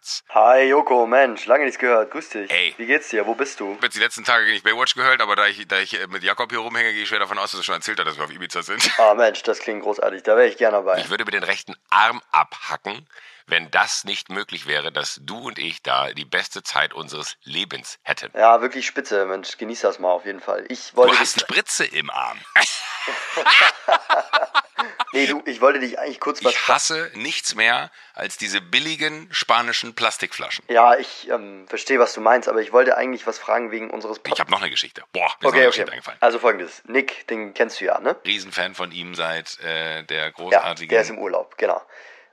Herz. Hi Joko, Mensch, lange nichts gehört. Grüß dich. Ey. Wie geht's dir? Wo bist du? Ich habe jetzt die letzten Tage nicht Baywatch gehört, aber da ich, da ich äh, mit Jakob hier rumhänge, gehe ich schwer davon aus, dass er schon erzählt hat, dass wir auf Ibiza sind. Ah Mensch, das klingt großartig. Da wäre ich gerne dabei. Ich würde mir den rechten Arm abhacken, wenn das nicht möglich wäre, dass du und ich da die beste Zeit unseres Lebens hätten. Ja, wirklich spitze, Mensch. Genieß das mal auf jeden Fall. Ich Du wollte hast dich. Spritze im Arm. Nee, du, ich wollte dich eigentlich kurz was. Ich hasse nichts mehr als diese billigen spanischen Plastikflaschen. Ja, ich ähm, verstehe, was du meinst, aber ich wollte eigentlich was fragen wegen unseres Ich habe noch eine Geschichte. Boah, mir ist noch Okay, eine okay. Geschichte eingefallen. Also folgendes. Nick, den kennst du ja, ne? Riesenfan von ihm seit äh, der Ja, großartigen. der ist im Urlaub, genau.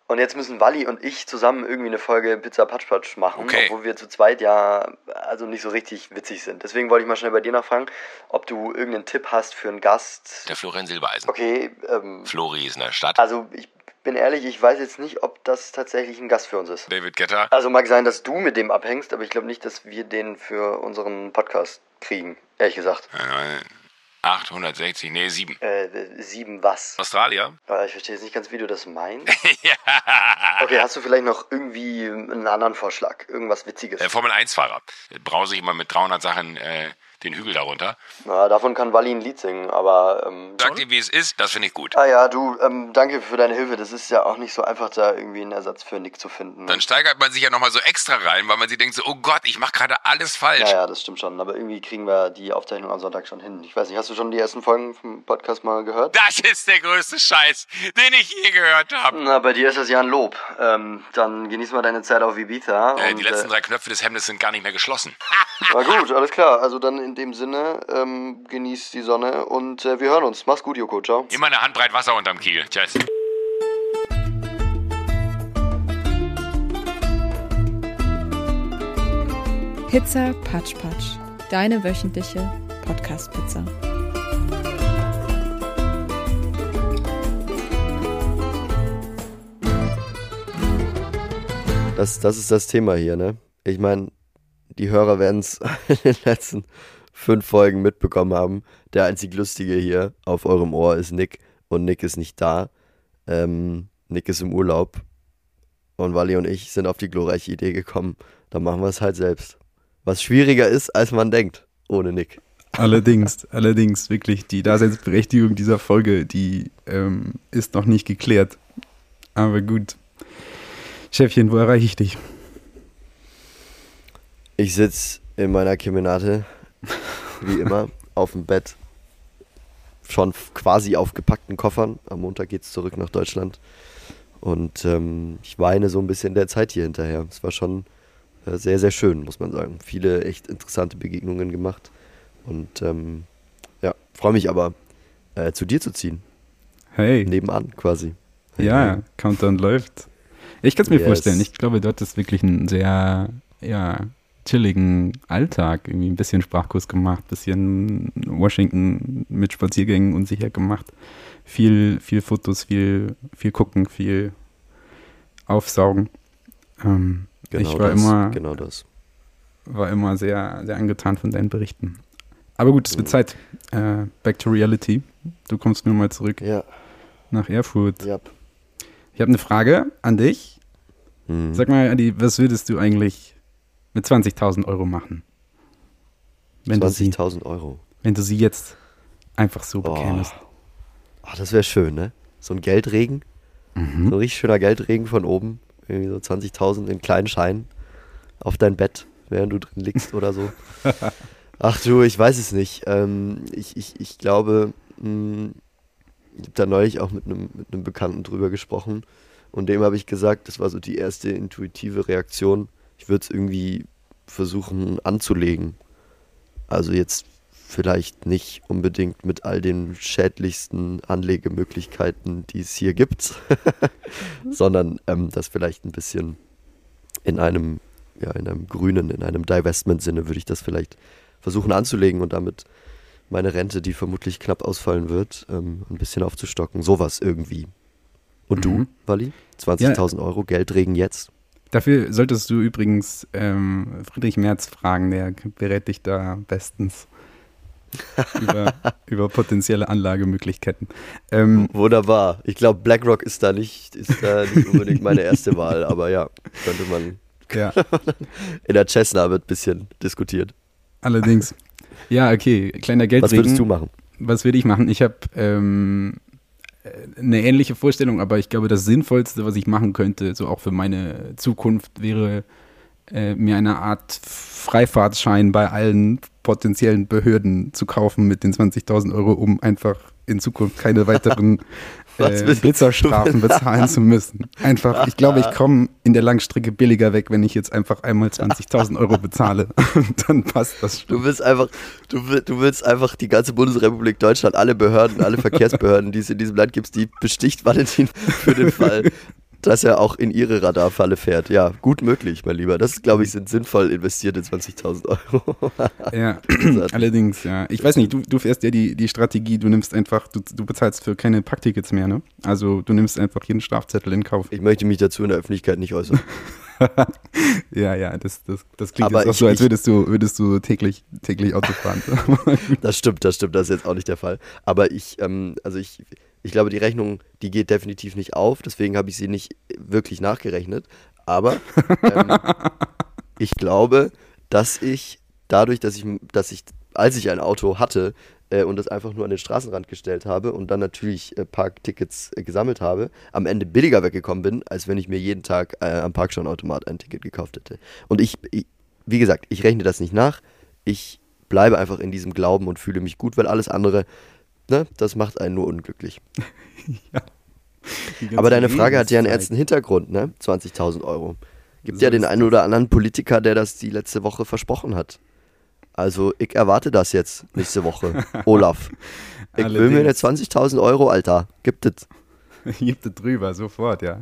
Und jetzt müssen Wally und ich zusammen irgendwie eine Folge Pizza Patsch Patsch machen, Okay. obwohl wir zu zweit ja also nicht so richtig witzig sind. Deswegen wollte ich mal schnell bei dir nachfragen, ob du irgendeinen Tipp hast für einen Gast. der Florian Silbereisen. Okay, ähm, Flori ist in der Stadt. also ich bin ehrlich, ich weiß jetzt nicht, ob das tatsächlich ein Gast für uns ist. David Getter. Also mag sein, dass du mit dem abhängst, aber ich glaube nicht, dass wir den für unseren Podcast kriegen, ehrlich gesagt. Äh, 860, nee, 7. Äh, sieben was? Australier? Äh, Ich verstehe jetzt nicht ganz, wie du das meinst. ja. Okay, hast du vielleicht noch irgendwie einen anderen Vorschlag? Irgendwas Witziges? Äh, Formel 1-Fahrer. Brause ich immer mit 300 Sachen äh, den Hügel darunter. Na, davon kann Wally ein Lied singen, aber. Ähm, Sag dir, wie es ist, das finde ich gut. ah ja, du, ähm, danke für deine Hilfe. Das ist ja auch nicht so einfach, da irgendwie einen Ersatz für Nick zu finden. Dann steigert man sich ja nochmal so extra rein, weil man sich denkt so, oh Gott, ich mache gerade alles falsch. ja, ja, das stimmt schon. Aber irgendwie kriegen wir die Aufzeichnung am Sonntag schon hin. Ich weiß nicht, hast du schon die ersten Folgen vom Podcast mal gehört? Das ist der größte Scheiß, den ich je gehört habe. Na, bei dir ist das ja ein Lob. Ähm, dann genieß mal deine Zeit auf Ibiza. Äh, und, die letzten äh, drei Knöpfe des Hemdes sind gar nicht mehr geschlossen. Na gut, alles klar. Also dann in dem Sinne, ähm, genieß die Sonne und äh, wir hören uns. Mach's gut, Joko. Ciao. Immer eine Handbreit Wasser unterm Kiel. Tschüss. Pizza Patsch Patsch, deine wöchentliche Podcast-Pizza. Das, das ist das Thema hier, ne? Ich meine, die Hörer werden es in den letzten fünf Folgen mitbekommen haben. Der einzig Lustige hier auf eurem Ohr ist Nick und Nick ist nicht da. Ähm, Nick ist im Urlaub und Wally und ich sind auf die glorreiche Idee gekommen, da machen wir es halt selbst. Was schwieriger ist, als man denkt, ohne Nick. Allerdings, allerdings, wirklich, die Daseinsberechtigung dieser Folge, die ähm, ist noch nicht geklärt. Aber gut. Chefchen, wo erreiche ich dich? Ich sitze in meiner Kemenate, wie immer, auf dem Bett. Schon quasi auf gepackten Koffern. Am Montag geht's zurück nach Deutschland. Und ähm, ich weine so ein bisschen der Zeit hier hinterher. Es war schon äh, sehr, sehr schön, muss man sagen. Viele echt interessante Begegnungen gemacht. Und ähm, ja, freue mich aber, äh, zu dir zu ziehen. Hey, Nebenan quasi. ja, Countdown läuft. Ich kann es mir Yes. vorstellen. Ich glaube, dort ist wirklich ein sehr, ja, chilligen Alltag. Irgendwie ein bisschen Sprachkurs gemacht, bisschen Washington mit Spaziergängen unsicher gemacht. Viel, viel Fotos, viel, viel gucken, viel aufsaugen. Ähm, Genau ich war das, immer, Genau das. war immer sehr, sehr angetan von deinen Berichten. Aber gut, es wird Zeit. Äh, back to reality. Du kommst nur mal zurück Ja, nach Erfurt. ja. Ich habe eine Frage an dich. Mhm. Sag mal, Adi, was würdest du eigentlich mit 20.000 Euro machen? Wenn du, sie, 20.000 Euro. wenn du sie jetzt einfach so Oh. bekämest. Ah, das wäre schön, ne? So ein Geldregen. Mhm. So ein richtig schöner Geldregen von oben. Irgendwie so 20.000 in kleinen Scheinen. Auf dein Bett, während du drin liegst oder so. Ach du, ich weiß es nicht. Ähm, ich, ich, ich glaube, mh, ich habe da neulich auch mit einem mit einem Bekannten drüber gesprochen. Und dem habe ich gesagt, das war so die erste intuitive Reaktion. Ich würde es irgendwie versuchen anzulegen. Also jetzt vielleicht nicht unbedingt mit all den schädlichsten Anlegemöglichkeiten, die es hier gibt, sondern ähm, das vielleicht ein bisschen in einem, ja, in einem grünen, in einem Divestment-Sinne würde ich das vielleicht versuchen anzulegen und damit meine Rente, die vermutlich knapp ausfallen wird, ähm, ein bisschen aufzustocken. Sowas irgendwie. Und du, Mhm. Wally? 20.000 Euro, Geldregen jetzt? Dafür solltest du übrigens ähm, Friedrich Merz fragen, der berät dich da bestens über, über potenzielle Anlagemöglichkeiten. Ähm, Wunderbar. Ich glaube, BlackRock ist da nicht, ist da nicht unbedingt meine erste Wahl, aber ja, könnte man, Ja, In der Cessna wird ein bisschen diskutiert. allerdings. Ja, okay, kleiner Was Geldsegen. würdest du machen? Was würde ich machen? Ich habe ähm, äh, eine ähnliche Vorstellung, aber ich glaube, das Sinnvollste, was ich machen könnte, so auch für meine Zukunft, wäre äh, mir eine Art Freifahrtschein bei allen potenziellen Behörden zu kaufen mit den 20.000 Euro, um einfach in Zukunft keine weiteren äh, Blitzerstrafen bezahlen zu müssen. Einfach, ich glaube, ich komme in der Langstrecke billiger weg, wenn ich jetzt einfach einmal 20.000 Euro bezahle. Dann passt das schon. Du willst einfach, du, will- du willst einfach die ganze Bundesrepublik Deutschland, alle Behörden, alle Verkehrsbehörden, die es in diesem Land gibt, die besticht Valentin für den Fall, dass er auch in ihre Radarfalle fährt. Ja, gut möglich, mein Lieber. Das, glaube ich, sind sinnvoll investierte 20.000 Euro. Ja, allerdings, ja. Ich weiß nicht, du, du fährst ja die, die Strategie, du nimmst einfach, du, du bezahlst für keine Packtickets mehr, ne? Also du nimmst einfach jeden Strafzettel in Kauf. Ich möchte mich dazu in der Öffentlichkeit nicht äußern. Ja, ja, das, das, das klingt Aber jetzt auch ich- so, als würdest du, würdest du täglich, täglich Auto fahren. Das stimmt, das stimmt, das ist jetzt auch nicht der Fall. Aber ich, ähm, also ich, ich glaube, die Rechnung, die geht definitiv nicht auf, deswegen habe ich sie nicht wirklich nachgerechnet. Aber ähm, ich glaube, dass ich dadurch, dass ich, dass ich, als ich ein Auto hatte äh, und das einfach nur an den Straßenrand gestellt habe und dann natürlich äh, Parktickets äh, gesammelt habe, am Ende billiger weggekommen bin, als wenn ich mir jeden Tag äh, am Parkschauenautomat ein Ticket gekauft hätte. Und ich, ich, wie gesagt, ich rechne das nicht nach. Ich bleibe einfach in diesem Glauben und fühle mich gut, weil alles andere, ne, das macht einen nur unglücklich. Ganze Aber deine Frage hat ja einen ernsten Hintergrund, ne? 20.000 Euro. Gibt So ja den einen oder anderen Politiker, der das die letzte Woche versprochen hat. Also, ich erwarte das jetzt nächste Woche. Olaf. Ich will mir eine Allerdings. 20.000 Euro, Alter. Gibt es. Gibt es drüber, sofort, ja.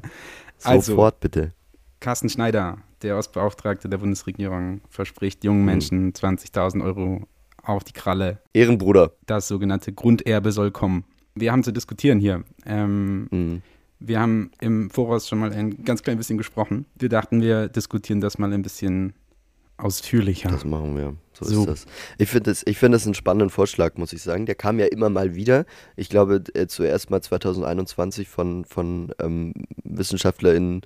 Also, Sofort bitte. Carsten Schneider, der Ostbeauftragte der Bundesregierung, verspricht jungen Mhm. Menschen 20.000 Euro auf die Kralle. Ehrenbruder. Das sogenannte Grunderbe soll kommen. Wir haben zu diskutieren hier. Ähm, Mhm. Wir haben im Voraus schon mal ein ganz klein bisschen gesprochen. Wir dachten, wir diskutieren das mal ein bisschen ausführlicher. Das machen wir. So, So. ist das. Ich finde das, ich find das einen spannenden Vorschlag, muss ich sagen. Der kam ja immer mal wieder. Ich glaube, äh, zuerst mal 2021 von, von ähm, WissenschaftlerInnen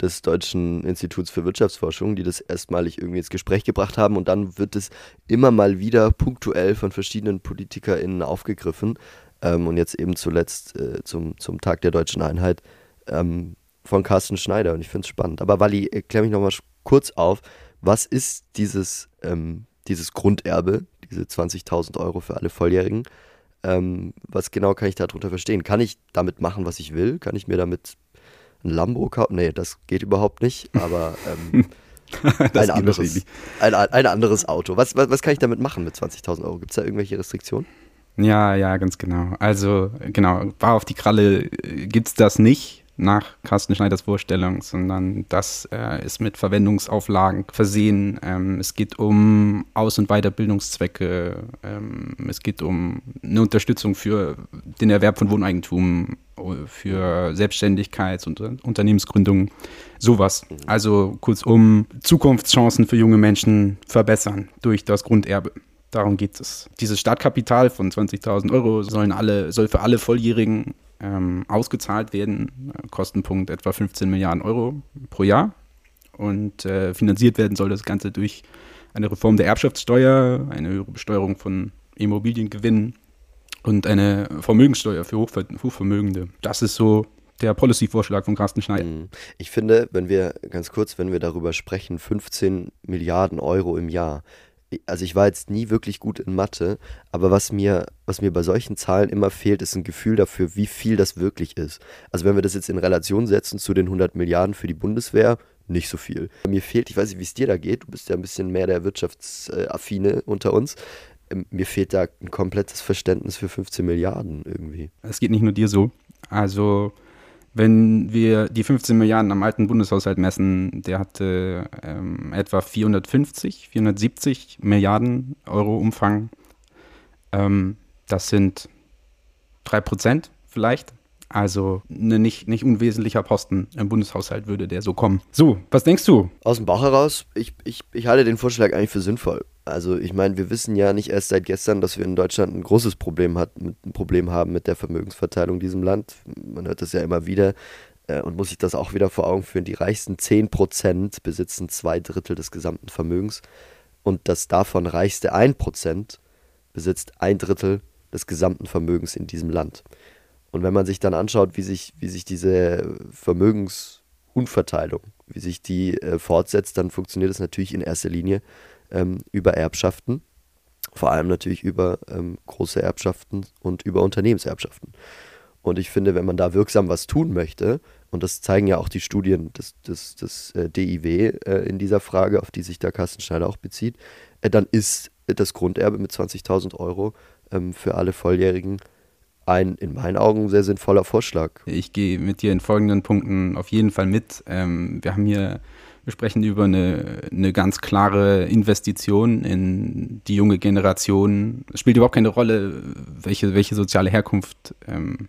des Deutschen Instituts für Wirtschaftsforschung, die das erstmalig irgendwie ins Gespräch gebracht haben. Und dann wird es immer mal wieder punktuell von verschiedenen PolitikerInnen aufgegriffen. Ähm, und jetzt eben zuletzt äh, zum, zum Tag der deutschen Einheit ähm, von Carsten Schneider. Und ich finde es spannend. Aber Wally, klär mich nochmal kurz auf. Was ist dieses, ähm, dieses Grunderbe, diese 20.000 Euro für alle Volljährigen? Ähm, was genau kann ich darunter verstehen? Kann ich damit machen, was ich will? Kann ich mir damit ein Lambo kaufen? Nee, das geht überhaupt nicht, aber ähm, ein, anderes, ein, ein anderes Auto. Was, was, was kann ich damit machen mit 20.000 Euro? Gibt es da irgendwelche Restriktionen? Ja, ja, ganz genau. Also, genau, war auf die Kralle gibt es das nicht nach Carsten Schneiders Vorstellung, sondern das äh, ist mit Verwendungsauflagen versehen. Ähm, es geht um Aus- und Weiterbildungszwecke. Ähm, es geht um eine Unterstützung für den Erwerb von Wohneigentum, äh, für Selbstständigkeits- und Unternehmensgründung, sowas. Also kurzum, Zukunftschancen für junge Menschen verbessern durch das Grunderbe. Darum geht es. Dieses Startkapital von 20.000 Euro sollen alle, soll für alle Volljährigen ähm, ausgezahlt werden. Äh, Kostenpunkt etwa 15 Milliarden Euro pro Jahr. Und äh, finanziert werden soll das Ganze durch eine Reform der Erbschaftssteuer, eine höhere Besteuerung von Immobiliengewinnen und eine Vermögenssteuer für Hochver Hochvermögende. Das ist so der Policy-Vorschlag von Carsten Schneider. Mhm. Ich finde, wenn wir, ganz kurz, wenn wir darüber sprechen, 15 Milliarden Euro im Jahr. Also ich war jetzt nie wirklich gut in Mathe, aber was mir, was mir bei solchen Zahlen immer fehlt, ist ein Gefühl dafür, wie viel das wirklich ist. Also wenn wir das jetzt in Relation setzen zu den 100 Milliarden für die Bundeswehr, nicht so viel. Mir fehlt, ich weiß nicht, wie es dir da geht, du bist ja ein bisschen mehr der Wirtschaftsaffine unter uns. Ähm, Mir fehlt da ein komplettes Verständnis für 15 Milliarden irgendwie. Es geht nicht nur dir so. Also, wenn wir die 15 Milliarden am alten Bundeshaushalt messen, der hatte ähm, etwa 450, 470 Milliarden Euro Umfang. Ähm, das sind 3 Prozent vielleicht. Also ein nicht, nicht unwesentlicher Posten im Bundeshaushalt würde der so kommen. So, was denkst du? Aus dem Bauch heraus, ich, ich, ich halte den Vorschlag eigentlich für sinnvoll. Also ich meine, wir wissen ja nicht erst seit gestern, dass wir in Deutschland ein großes Problem, hat, mit, ein Problem haben mit der Vermögensverteilung in diesem Land. Man hört das ja immer wieder. äh, und muss sich das auch wieder vor Augen führen, die reichsten 10% besitzen zwei Drittel des gesamten Vermögens und das davon reichste 1% besitzt ein Drittel des gesamten Vermögens in diesem Land. Und wenn man sich dann anschaut, wie sich, wie sich diese Vermögensunverteilung, wie sich die äh, fortsetzt, dann funktioniert es natürlich in erster Linie ähm, über Erbschaften, vor allem natürlich über ähm, große Erbschaften und über Unternehmenserbschaften. Und ich finde, wenn man da wirksam was tun möchte, und das zeigen ja auch die Studien des, des, des äh, DIW äh, in dieser Frage, auf die sich der Carsten Schneider auch bezieht, äh, dann ist das Grunderbe mit 20.000 Euro ähm, für alle Volljährigen ein in meinen Augen sehr sinnvoller Vorschlag. Ich gehe mit dir in folgenden Punkten auf jeden Fall mit. Ähm, wir haben hier, wir sprechen über eine, eine ganz klare Investition in die junge Generation. Es spielt überhaupt keine Rolle, welche, welche soziale Herkunft ähm,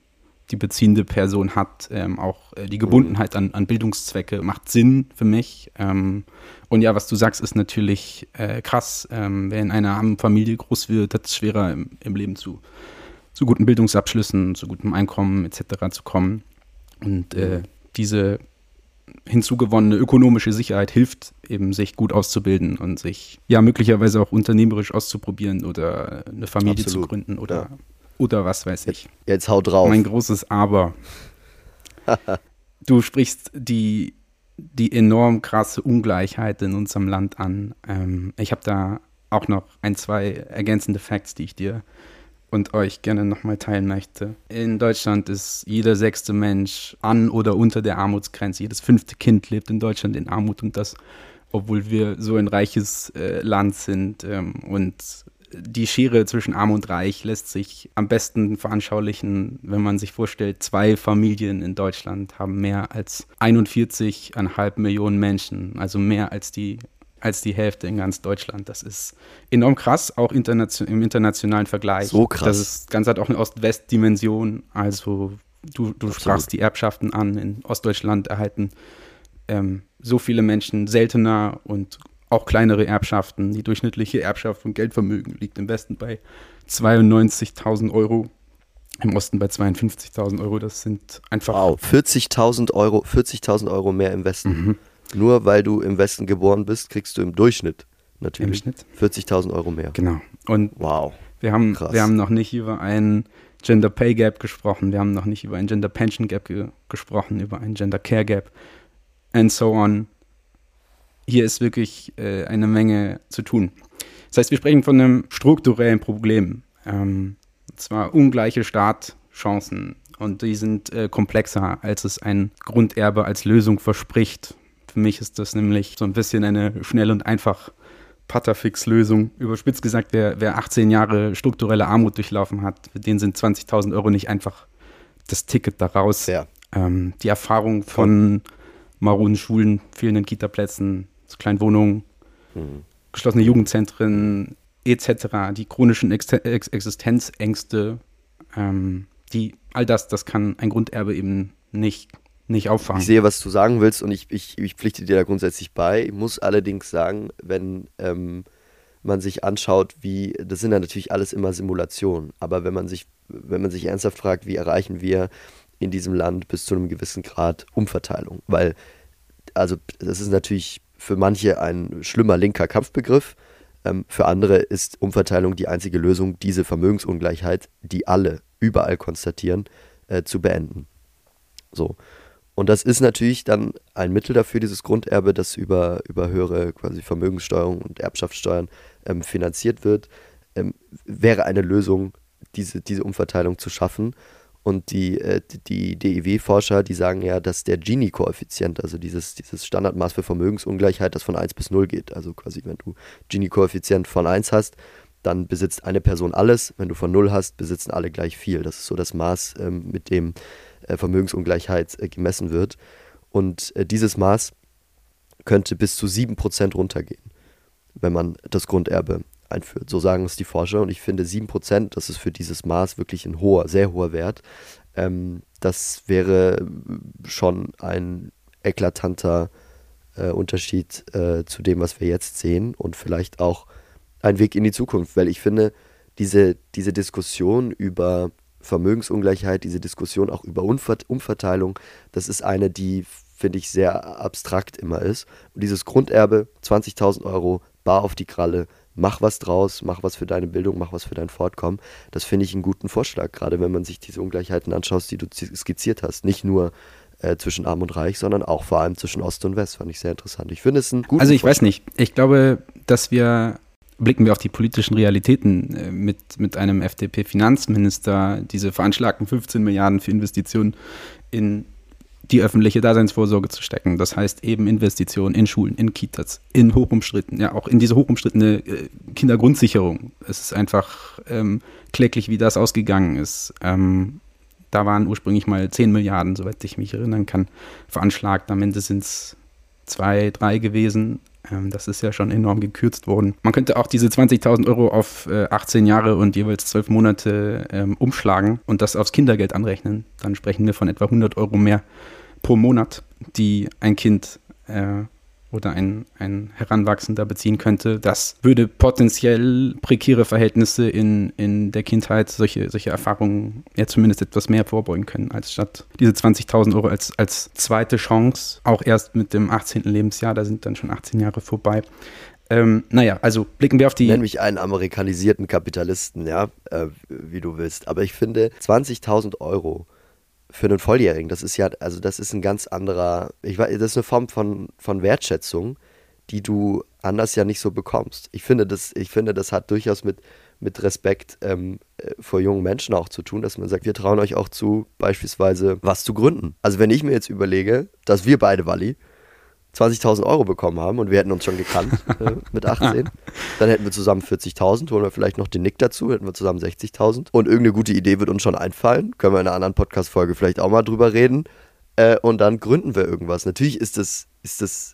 die beziehende Person hat. Ähm, auch äh, die Gebundenheit an, an Bildungszwecke macht Sinn für mich. Ähm, und ja, was du sagst, ist natürlich äh, krass. Ähm, wer in einer armen Familie groß wird, hat es schwerer im, im Leben zu zu guten Bildungsabschlüssen, zu gutem Einkommen etc. zu kommen. Und äh, diese hinzugewonnene ökonomische Sicherheit hilft eben, sich gut auszubilden und sich ja möglicherweise auch unternehmerisch auszuprobieren oder eine Familie Absolut. zu gründen oder, ja. oder was weiß ich. Jetzt, hau drauf. Mein großes Aber. du sprichst die, die enorm krasse Ungleichheit in unserem Land an. Ähm, ich habe da auch noch ein, zwei ergänzende Facts, die ich dir und euch gerne nochmal teilen möchte. In Deutschland ist jeder sechste Mensch an oder unter der Armutsgrenze. Jedes fünfte Kind lebt in Deutschland in Armut und das, obwohl wir so ein reiches äh, Land sind. Ähm, und die Schere zwischen Arm und Reich lässt sich am besten veranschaulichen, wenn man sich vorstellt, zwei Familien in Deutschland haben mehr als 41,5 Millionen Menschen, also mehr als die als die Hälfte in ganz Deutschland. Das ist enorm krass, auch internation im internationalen Vergleich. So krass. Das ist, Ganze hat auch eine Ost-West-Dimension. Also du, du sprachst die Erbschaften an. In Ostdeutschland erhalten ähm, so viele Menschen seltener und auch kleinere Erbschaften. Die durchschnittliche Erbschaft von Geldvermögen liegt im Westen bei 92.000 Euro. Im Osten bei 52.000 Euro. Das sind einfach. Wow, 40.000 Euro, 40.000 Euro mehr im Westen. Mhm. Nur weil du im Westen geboren bist, kriegst du im Durchschnitt natürlich 40.000 Euro mehr. Genau. Und wow. wir haben, wir haben noch nicht über einen Gender Pay Gap gesprochen, wir haben noch nicht über ein Gender Pension Gap ge gesprochen, über ein Gender Care Gap and so on. Hier ist wirklich äh, eine Menge zu tun. Das heißt, wir sprechen von einem strukturellen Problem. Ähm, und zwar ungleiche Startchancen. Und die sind äh, komplexer, als es ein Grunderbe als Lösung verspricht. Für mich ist das nämlich so ein bisschen eine schnell und einfach Patterfix-Lösung. Überspitzt gesagt, wer, wer 18 Jahre strukturelle Armut durchlaufen hat, für den sind 20.000 Euro nicht einfach das Ticket daraus. Ja. Ähm, die Erfahrung von maroden Schulen, fehlenden Kitaplätzen, kleinen Wohnungen, mhm. geschlossene Jugendzentren etc., die chronischen Ex Ex Existenzängste, ähm, die, all das, das kann ein Grunderbe eben nicht nicht auffangen. Ich sehe, was du sagen willst und ich, ich, ich pflichte dir da grundsätzlich bei. Ich muss allerdings sagen, wenn ähm, man sich anschaut, wie, das sind ja natürlich alles immer Simulationen, aber wenn man sich, wenn man sich ernsthaft fragt, wie erreichen wir in diesem Land bis zu einem gewissen Grad Umverteilung, weil, also das ist natürlich für manche ein schlimmer linker Kampfbegriff, ähm, für andere ist Umverteilung die einzige Lösung, diese Vermögensungleichheit, die alle überall konstatieren, äh, zu beenden. So. Und das ist natürlich dann ein Mittel dafür, dieses Grunderbe, das über, über höhere quasi Vermögenssteuerung und Erbschaftssteuern ähm, finanziert wird, ähm, wäre eine Lösung, diese, diese Umverteilung zu schaffen. Und die, äh, die DIW-Forscher, die sagen ja, dass der Gini-Koeffizient, also dieses, dieses Standardmaß für Vermögensungleichheit, das von 1 bis 0 geht. Also quasi, wenn du Gini-Koeffizient von 1 hast, dann besitzt eine Person alles. Wenn du von 0 hast, besitzen alle gleich viel. Das ist so das Maß, ähm, mit dem Vermögensungleichheit äh, gemessen wird. Und äh, dieses Maß könnte bis zu 7% runtergehen, wenn man das Grunderbe einführt. So sagen es die Forscher. Und ich finde 7%, das ist für dieses Maß wirklich ein hoher, sehr hoher Wert. Ähm, das wäre schon ein eklatanter äh, Unterschied äh, zu dem, was wir jetzt sehen und vielleicht auch ein Weg in die Zukunft, weil ich finde, diese, diese Diskussion über Vermögensungleichheit, diese Diskussion auch über Umverteilung, das ist eine, die, finde ich, sehr abstrakt immer ist. Und dieses Grunderbe, 20.000 Euro, bar auf die Kralle, mach was draus, mach was für deine Bildung, mach was für dein Fortkommen. Das finde ich einen guten Vorschlag, gerade wenn man sich diese Ungleichheiten anschaut, die du skizziert hast. Nicht nur äh, zwischen Arm und Reich, sondern auch vor allem zwischen Ost und West. Fand ich sehr interessant. Ich finde es ein guter Also ich Vorschlag. weiß nicht. Ich glaube, dass wir blicken wir auf die politischen Realitäten äh, mit, mit einem FDP-Finanzminister, diese veranschlagten 15 Milliarden für Investitionen in die öffentliche Daseinsvorsorge zu stecken. Das heißt eben Investitionen in Schulen, in Kitas, in hochumstritten, ja auch in diese hochumstrittene äh, Kindergrundsicherung. Es ist einfach ähm, kläglich, wie das ausgegangen ist. Ähm, da waren ursprünglich mal 10 Milliarden, soweit ich mich erinnern kann, veranschlagt. Am Ende sind es zwei, drei gewesen. Ähm, das ist ja schon enorm gekürzt worden. Man könnte auch diese 20.000 Euro auf äh, 18 Jahre und jeweils 12 Monate ähm, umschlagen und das aufs Kindergeld anrechnen. Dann sprechen wir von etwa 100 Euro mehr pro Monat, die ein Kind äh, oder ein, ein Heranwachsender beziehen könnte. Das würde potenziell prekäre Verhältnisse in, in der Kindheit, solche, solche Erfahrungen ja zumindest etwas mehr vorbeugen können, als statt diese 20.000 Euro als, als zweite Chance, auch erst mit dem 18. Lebensjahr, da sind dann schon 18 Jahre vorbei. Ähm, naja, also blicken wir auf die. Nenn mich einen amerikanisierten Kapitalisten, ja, äh, wie du willst. Aber ich finde, 20.000 Euro für einen Volljährigen, das ist ja, also das ist ein ganz anderer, ich weiß, das ist eine Form von, von Wertschätzung, die du anders ja nicht so bekommst. Ich finde, das, ich finde, das hat durchaus mit, mit Respekt ähm, äh, vor jungen Menschen auch zu tun, dass man sagt, wir trauen euch auch zu, beispielsweise was zu gründen. Also wenn ich mir jetzt überlege, dass wir beide, Wally, 20.000 Euro bekommen haben und wir hätten uns schon gekannt äh, mit 18, dann hätten wir zusammen 40.000, holen wir vielleicht noch den Nick dazu, hätten wir zusammen 60.000 und irgendeine gute Idee wird uns schon einfallen, können wir in einer anderen Podcast-Folge vielleicht auch mal drüber reden. Äh, und dann gründen wir irgendwas. Natürlich ist das, ist das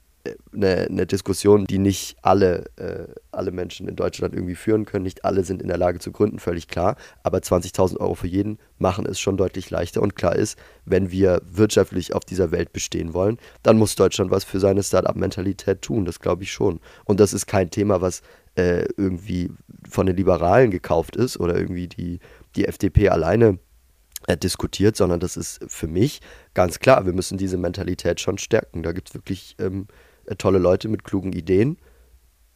eine, eine Diskussion, die nicht alle, äh, alle Menschen in Deutschland irgendwie führen können. Nicht alle sind in der Lage zu gründen, völlig klar. Aber 20.000 Euro für jeden machen es schon deutlich leichter. Und klar ist, wenn wir wirtschaftlich auf dieser Welt bestehen wollen, dann muss Deutschland was für seine Start-up-Mentalität tun. Das glaube ich schon. Und das ist kein Thema, was äh, irgendwie von den Liberalen gekauft ist oder irgendwie die, die FDP alleine äh, diskutiert, sondern das ist für mich ganz klar. Wir müssen diese Mentalität schon stärken. Da gibt es wirklich ähm, äh, tolle Leute mit klugen Ideen,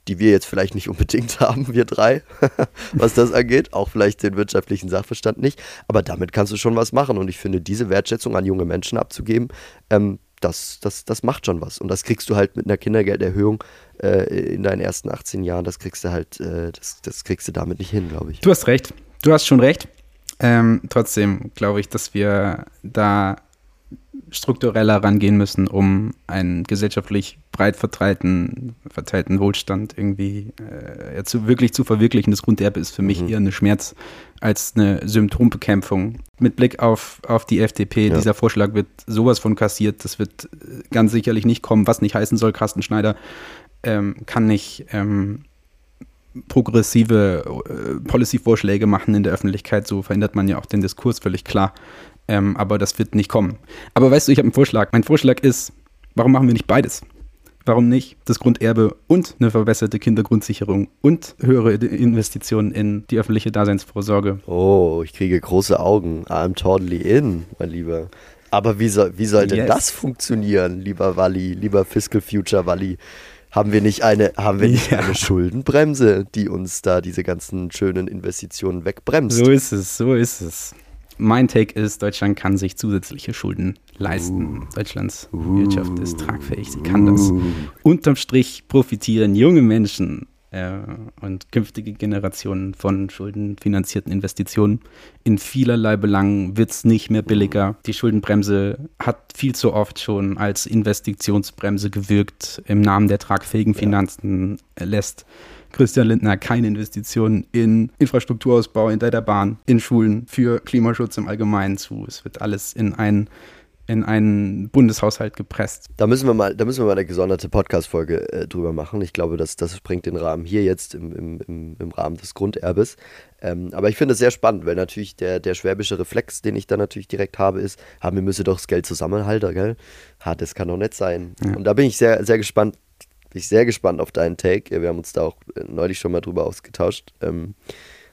die wir jetzt vielleicht nicht unbedingt haben, wir drei, was das angeht, auch vielleicht den wirtschaftlichen Sachverstand nicht, aber damit kannst du schon was machen. Und ich finde, diese Wertschätzung an junge Menschen abzugeben, ähm, das, das, das macht schon was. Und das kriegst du halt mit einer Kindergelderhöhung äh, in deinen ersten 18 Jahren, das kriegst du halt, äh, das, das kriegst du damit nicht hin, glaube ich. Du hast recht, du hast schon recht. Ähm, trotzdem glaube ich, dass wir da struktureller rangehen müssen, um einen gesellschaftlich breit verteilten, verteilten Wohlstand irgendwie äh, zu, wirklich zu verwirklichen. Das Grunderbe ist für mich mhm. eher eine Schmerz als eine Symptombekämpfung. Mit Blick auf, auf die FDP, ja. dieser Vorschlag wird sowas von kassiert, das wird äh, ganz sicherlich nicht kommen, was nicht heißen soll, Carsten Schneider ähm, kann nicht ähm, progressive äh, Policy-Vorschläge machen in der Öffentlichkeit, so verändert man ja auch den Diskurs völlig klar. Ähm, aber das wird nicht kommen. Aber weißt du, ich habe einen Vorschlag. Mein Vorschlag ist, warum machen wir nicht beides? Warum nicht das Grunderbe und eine verbesserte Kindergrundsicherung und höhere Investitionen in die öffentliche Daseinsvorsorge? Oh, ich kriege große Augen. I'm totally in, mein Lieber. Aber wie soll, wie soll denn yes. das funktionieren, lieber Walli, lieber Fiscal Future Walli? Haben wir nicht eine, haben wir nicht ja. eine Schuldenbremse, die uns da diese ganzen schönen Investitionen wegbremst? So ist es, so ist es. Mein Take ist, Deutschland kann sich zusätzliche Schulden leisten. Uh. Deutschlands uh. Wirtschaft ist tragfähig, sie kann uh. das. Unterm Strich profitieren junge Menschen äh, und künftige Generationen von schuldenfinanzierten Investitionen. In vielerlei Belangen wird es nicht mehr billiger. Die Schuldenbremse hat viel zu oft schon als Investitionsbremse gewirkt. Im Namen der tragfähigen Finanzen ja. lässt Christian Lindner keine Investitionen in Infrastrukturausbau, in der Bahn, in Schulen, für Klimaschutz im Allgemeinen zu. Es wird alles in einen in einen Bundeshaushalt gepresst. Da müssen wir mal, da müssen wir mal eine gesonderte Podcast-Folge äh, drüber machen. Ich glaube, das, das sprengt den Rahmen hier jetzt im, im, im, Rahmen des Grunderbes. Ähm, aber ich finde es sehr spannend, weil natürlich der, der schwäbische Reflex, den ich dann natürlich direkt habe, ist, haben wir müssen doch das Geld zusammenhalten, gell? Ha, das kann doch nicht sein. Ja. Und da bin ich sehr, sehr gespannt, bin ich sehr gespannt auf deinen Take. Wir haben uns da auch äh, neulich schon mal drüber ausgetauscht. Ähm,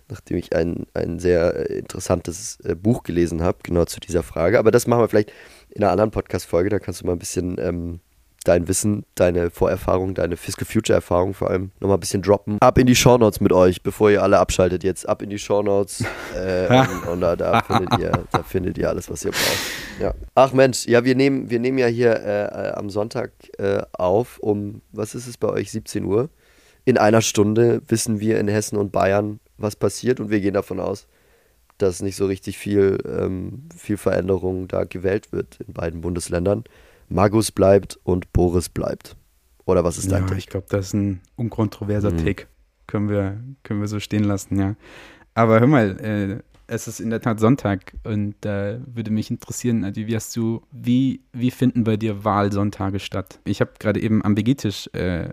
nachdem ich ein, ein sehr interessantes äh, Buch gelesen habe, genau zu dieser Frage. Aber das machen wir vielleicht in einer anderen Podcast-Folge. Da kannst du mal ein bisschen ähm, dein Wissen, deine Vorerfahrung, deine Fiscal Future Erfahrung vor allem nochmal ein bisschen droppen. Ab in die Shownotes mit euch, bevor ihr alle abschaltet jetzt. Ab in die Shownotes äh, und, und da, da, findet ihr, da findet ihr alles, was ihr braucht. Ja. Ach Mensch, ja, wir nehmen, wir nehmen ja hier äh, äh am Sonntag äh, auf um, was ist es bei euch, 17 Uhr. In einer Stunde wissen wir in Hessen und Bayern, was passiert und wir gehen davon aus, dass nicht so richtig viel, ähm, viel Veränderung da gewählt wird in beiden Bundesländern. Magus bleibt und Boris bleibt. Oder was ist dein ja, Take? Ich glaube, das ist ein unkontroverser mhm. Take. Können wir, können wir so stehen lassen, ja. Aber hör mal, äh, es ist in der Tat Sonntag und da äh, würde mich interessieren, Adi, wie hast du, wie, wie finden bei dir Wahlsonntage statt? Ich habe gerade eben am BG-Tisch äh,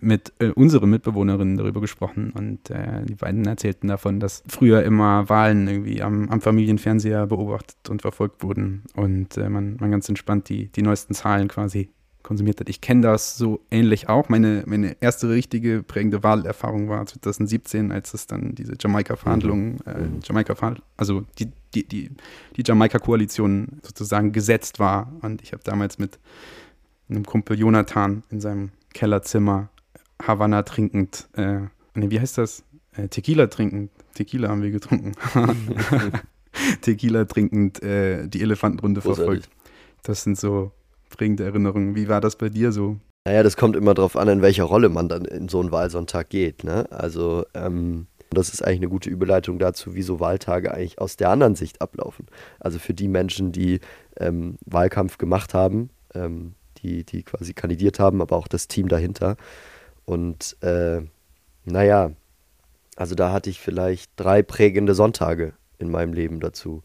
mit äh, unseren Mitbewohnerinnen darüber gesprochen und äh, die beiden erzählten davon, dass früher immer Wahlen irgendwie am, am Familienfernseher beobachtet und verfolgt wurden und äh, man, man ganz entspannt die, die neuesten Zahlen quasi konsumiert hat. Ich kenne das so ähnlich auch. Meine, meine erste richtige prägende Wahlerfahrung war 2017, als es dann diese Jamaika-Verhandlungen, äh, mhm. Jamaika also die, die, die, die Jamaika-Koalition sozusagen gesetzt war. Und ich habe damals mit einem Kumpel Jonathan in seinem Kellerzimmer Havanna trinkend, äh, nee, wie heißt das? Äh, Tequila trinkend. Tequila haben wir getrunken. Tequila trinkend äh, die Elefantenrunde Großartig. verfolgt. Das sind so prägende Erinnerungen. Wie war das bei dir so? Naja, das kommt immer darauf an, in welcher Rolle man dann in so einen Wahlsonntag geht. Ne? Also, ähm, das ist eigentlich eine gute Überleitung dazu, wie so Wahltage eigentlich aus der anderen Sicht ablaufen. Also für die Menschen, die ähm, Wahlkampf gemacht haben, ähm, die, die quasi kandidiert haben, aber auch das Team dahinter. Und äh, naja, also da hatte ich vielleicht drei prägende Sonntage in meinem Leben dazu.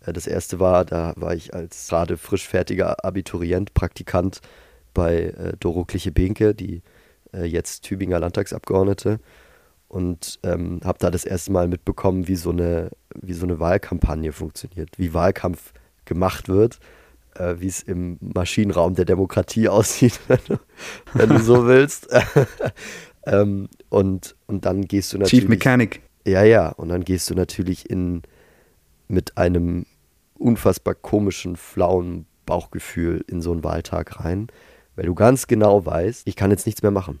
Äh, das erste war, da war ich als gerade frisch fertiger Abiturient, Praktikant bei äh, Doro Kliche-Behnke, die äh, jetzt Tübinger Landtagsabgeordnete und ähm, habe da das erste Mal mitbekommen, wie so eine wie so eine Wahlkampagne funktioniert, wie Wahlkampf gemacht wird äh, wie es im Maschinenraum der Demokratie aussieht, wenn du, wenn du so willst. ähm, und, und dann gehst du natürlich. Chief Mechanic. Ja, ja. Und dann gehst du natürlich in mit einem unfassbar komischen, flauen Bauchgefühl in so einen Wahltag rein, weil du ganz genau weißt, ich kann jetzt nichts mehr machen.